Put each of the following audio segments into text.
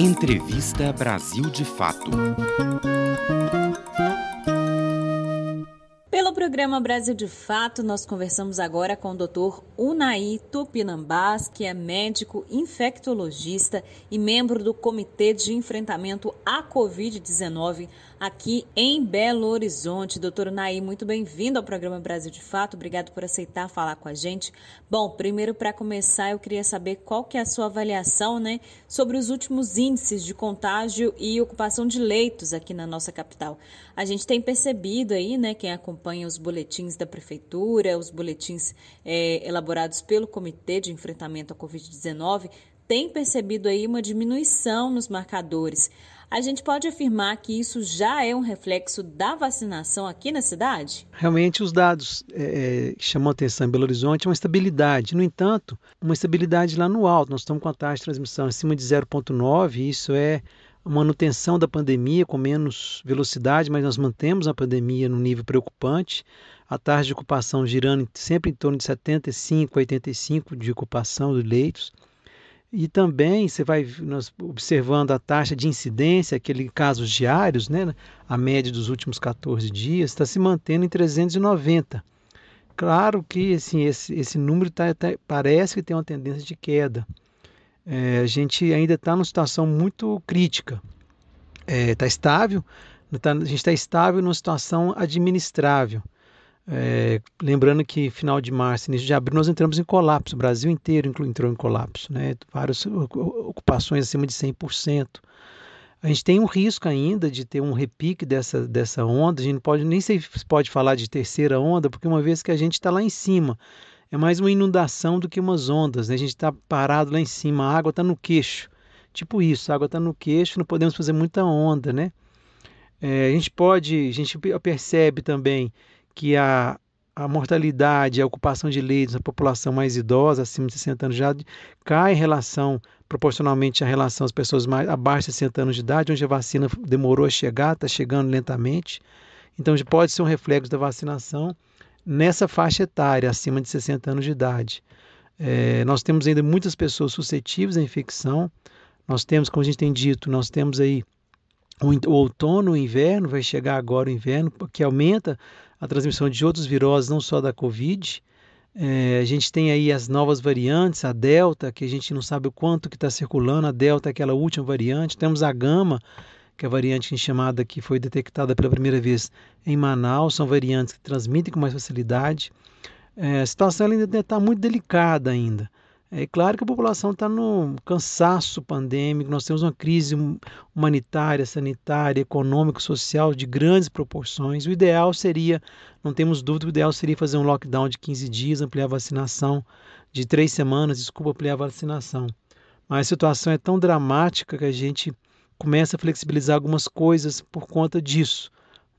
Entrevista Brasil de Fato. Programa Brasil de Fato, nós conversamos agora com o Dr. Unai Tupinambás, que é médico infectologista e membro do Comitê de Enfrentamento à Covid-19 aqui em Belo Horizonte. Doutor Unai, muito bem-vindo ao programa Brasil de Fato. Obrigado por aceitar falar com a gente. Bom, primeiro para começar, eu queria saber qual que é a sua avaliação, né, sobre os últimos índices de contágio e ocupação de leitos aqui na nossa capital. A gente tem percebido aí, né, quem acompanha os boletins da prefeitura, os boletins é, elaborados pelo Comitê de Enfrentamento à Covid-19, tem percebido aí uma diminuição nos marcadores. A gente pode afirmar que isso já é um reflexo da vacinação aqui na cidade? Realmente, os dados é, é chamam a atenção em Belo Horizonte é uma estabilidade. No entanto, uma estabilidade lá no alto. Nós estamos com a taxa de transmissão acima de 0,9, isso é manutenção da pandemia com menos velocidade, mas nós mantemos a pandemia num nível preocupante. A taxa de ocupação girando sempre em torno de 75, 85 de ocupação de leitos. E também você vai nós observando a taxa de incidência, aquele casos diários, né, a média dos últimos 14 dias, está se mantendo em 390. Claro que assim, esse, esse número tá, tá, parece que tem uma tendência de queda. É, a gente ainda está numa situação muito crítica. Está é, tá estável, tá, a gente está estável numa situação administrável. É, lembrando que final de março, início de abril, nós entramos em colapso, o Brasil inteiro entrou em colapso, né? várias ocupações acima de 100%. A gente tem um risco ainda de ter um repique dessa, dessa onda, a gente não pode nem se pode falar de terceira onda, porque uma vez que a gente está lá em cima, é mais uma inundação do que umas ondas, né? a gente está parado lá em cima, a água está no queixo, tipo isso, a água está no queixo, não podemos fazer muita onda, né? É, a gente pode, a gente percebe também que a, a mortalidade, a ocupação de leitos na população mais idosa, acima de 60 anos idade, cai em relação, proporcionalmente à relação às pessoas mais abaixo de 60 anos de idade, onde a vacina demorou a chegar, está chegando lentamente. Então, pode ser um reflexo da vacinação nessa faixa etária, acima de 60 anos de idade. É, nós temos ainda muitas pessoas suscetíveis à infecção. Nós temos, como a gente tem dito, nós temos aí o, outono, o inverno, vai chegar agora o inverno, que aumenta a transmissão de outros viroses, não só da Covid. É, a gente tem aí as novas variantes, a Delta, que a gente não sabe o quanto que está circulando, a Delta é aquela última variante. Temos a Gama, que é a variante chamada que foi detectada pela primeira vez em Manaus, são variantes que transmitem com mais facilidade. É, a situação ainda está muito delicada ainda. É claro que a população está no cansaço pandêmico, nós temos uma crise humanitária, sanitária, econômica, social de grandes proporções. O ideal seria, não temos dúvida, o ideal seria fazer um lockdown de 15 dias, ampliar a vacinação de três semanas, desculpa, ampliar a vacinação. Mas a situação é tão dramática que a gente começa a flexibilizar algumas coisas por conta disso,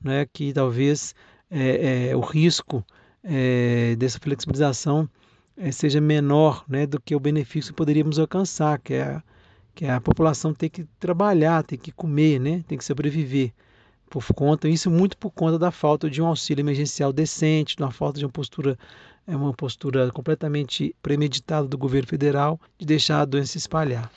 né? que talvez é, é, o risco é, dessa flexibilização é, seja menor né, do que o benefício que poderíamos alcançar, que é, que é a população ter que trabalhar, ter que comer, né, tem que sobreviver. Por conta, isso muito por conta da falta de um auxílio emergencial decente, da falta de uma postura, é uma postura completamente premeditada do governo federal de deixar a doença se espalhar.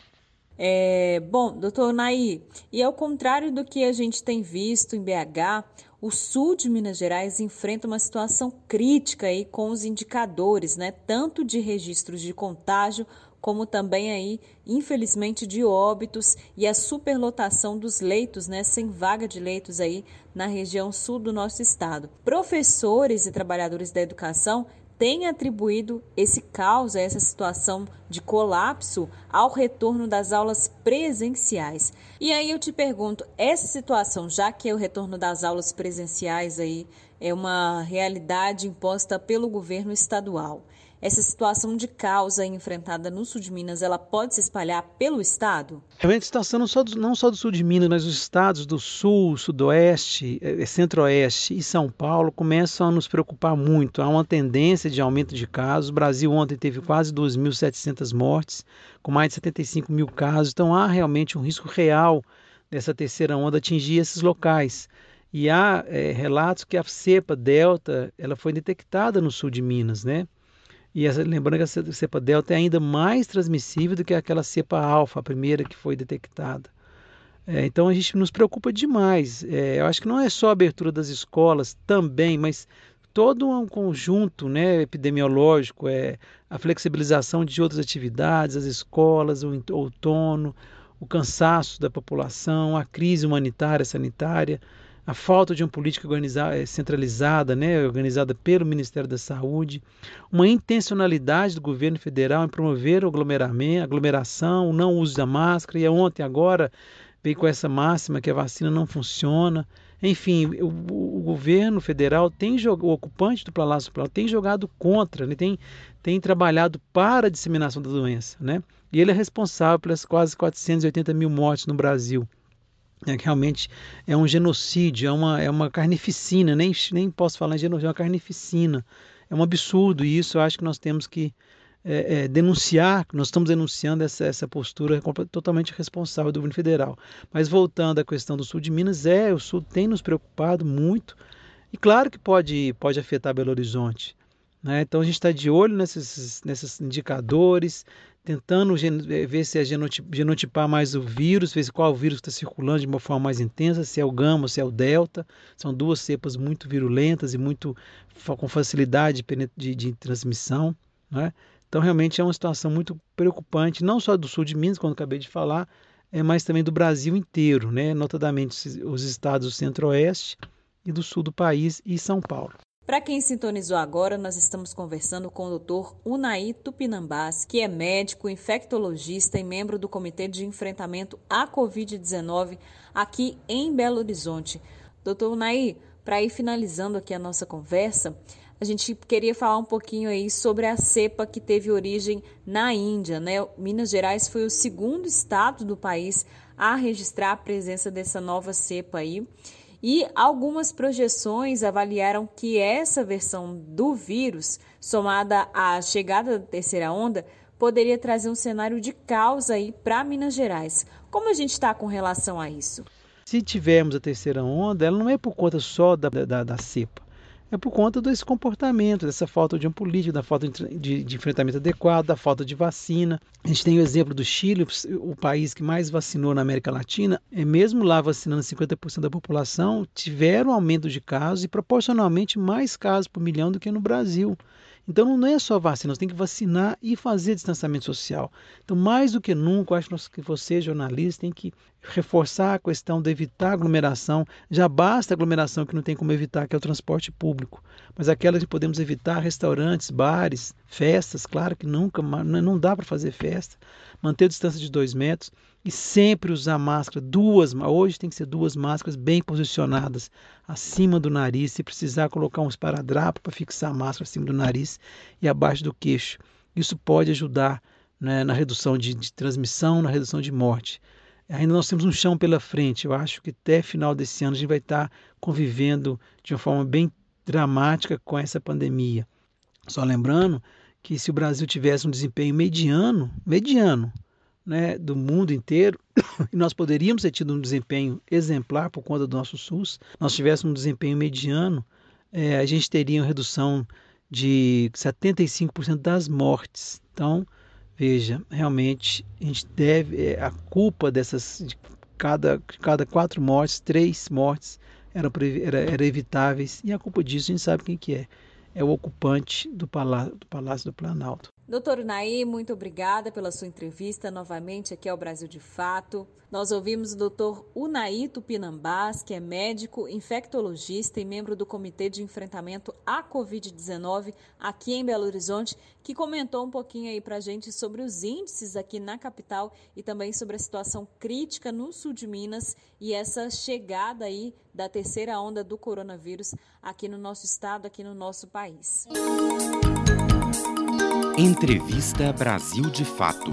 É, bom, doutor Naí, e ao contrário do que a gente tem visto em BH, o sul de Minas Gerais enfrenta uma situação crítica aí com os indicadores, né, tanto de registros de contágio como também aí, infelizmente, de óbitos e a superlotação dos leitos, né, sem vaga de leitos aí na região sul do nosso estado. Professores e trabalhadores da educação tem atribuído esse caos, essa situação de colapso, ao retorno das aulas presenciais. E aí eu te pergunto, essa situação, já que é o retorno das aulas presenciais aí é uma realidade imposta pelo governo estadual, essa situação de causa enfrentada no sul de Minas, ela pode se espalhar pelo estado? Realmente situação não só, do, não só do sul de Minas, mas os estados do sul, sudoeste, é, é, centro-oeste e São Paulo começam a nos preocupar muito. Há uma tendência de aumento de casos. O Brasil ontem teve quase 2.700 mortes, com mais de 75 mil casos. Então há realmente um risco real dessa terceira onda atingir esses locais. E há é, relatos que a cepa delta ela foi detectada no sul de Minas, né? E essa, lembrando que a cepa delta é ainda mais transmissível do que aquela cepa alfa, a primeira que foi detectada. É, então a gente nos preocupa demais. É, eu acho que não é só a abertura das escolas também, mas todo um conjunto né, epidemiológico, é, a flexibilização de outras atividades, as escolas, o outono, o cansaço da população, a crise humanitária, sanitária, a falta de uma política eh, centralizada, né, organizada pelo Ministério da Saúde, uma intencionalidade do governo federal em promover o aglomeração, o não uso da máscara, e ontem agora veio com essa máxima que a vacina não funciona. Enfim, o, o governo federal tem jogado, o ocupante do Palácio Planalto tem jogado contra, né? tem, tem trabalhado para a disseminação da doença. Né? E ele é responsável pelas quase 480 mil mortes no Brasil. É, realmente é um genocídio, é uma, é uma carnificina, nem, nem posso falar em genocídio, é uma carnificina. É um absurdo e isso eu acho que nós temos que é, é, denunciar, nós estamos denunciando essa, essa postura totalmente responsável do governo federal. Mas voltando à questão do sul de Minas, é, o sul tem nos preocupado muito, e claro que pode, pode afetar Belo Horizonte. Né? Então a gente está de olho nesses, nesses indicadores, tentando ver se é genotipar mais o vírus, ver qual vírus está circulando de uma forma mais intensa, se é o gama, se é o delta. São duas cepas muito virulentas e muito com facilidade de, de transmissão. Né? Então, realmente é uma situação muito preocupante, não só do sul de Minas, como acabei de falar, é, mas também do Brasil inteiro, né? notadamente os estados do centro-oeste e do sul do país e São Paulo. Para quem sintonizou agora, nós estamos conversando com o Dr. Unai Tupinambás, que é médico, infectologista e membro do Comitê de Enfrentamento à Covid-19 aqui em Belo Horizonte. Doutor Unai, para ir finalizando aqui a nossa conversa, a gente queria falar um pouquinho aí sobre a cepa que teve origem na Índia, né? Minas Gerais foi o segundo estado do país a registrar a presença dessa nova cepa aí. E algumas projeções avaliaram que essa versão do vírus, somada à chegada da terceira onda, poderia trazer um cenário de caos aí para Minas Gerais. Como a gente está com relação a isso? Se tivermos a terceira onda, ela não é por conta só da, da, da cepa é por conta desse comportamento, dessa falta de um político, da falta de, de, enfrentamento adequado, da falta de vacina. A gente tem o exemplo do Chile, o país que mais vacinou na América Latina, é mesmo lá vacinando 50% da população, tiveram aumento de casos e proporcionalmente mais casos por milhão do que no Brasil. Então não é só vacina, nós temos que vacinar e fazer distanciamento social. Então, mais do que nunca, eu acho que você, jornalista, tem que reforçar a questão de evitar aglomeração. Já basta aglomeração que não tem como evitar, que é o transporte público. Mas aquelas que podemos evitar, restaurantes, bares, festas, claro que nunca, não dá para fazer festa. Manter a distância de dois metros e sempre usar máscara, duas, hoje tem que ser duas máscaras bem posicionadas acima do nariz, se precisar colocar um esparadrapo para fixar a máscara acima do nariz e abaixo do queixo. Isso pode ajudar né, na redução de, de transmissão, na redução de morte. Ainda nós temos um chão pela frente. Eu acho que até final desse ano a gente vai estar convivendo de uma forma bem dramática com essa pandemia. Só lembrando que se o Brasil tivesse um desempenho mediano, mediano, né, do mundo inteiro, e nós poderíamos ter tido um desempenho exemplar por conta do nosso SUS, nós tivéssemos um desempenho mediano, é, a gente teria uma redução de 75% das mortes. Então, veja, realmente a gente deve, é, a culpa dessas, de cada, cada quatro mortes, três mortes eram, era, era evitáveis, e a culpa disso a gente sabe quem que é, é o ocupante do Palácio do, Planalto. Doutor Naí, muito obrigada pela sua entrevista novamente aqui ao Brasil de Fato. Nós ouvimos o doutor Unaí Tupinambás, que é médico, infectologista e membro do Comitê de Enfrentamento à Covid-19 aqui em Belo Horizonte, que comentou um pouquinho aí para a gente sobre os índices aqui na capital e também sobre a situação crítica no sul de Minas e essa chegada aí da terceira onda do coronavírus aqui no nosso estado, aqui no nosso país. Entrevista Brasil de Fato.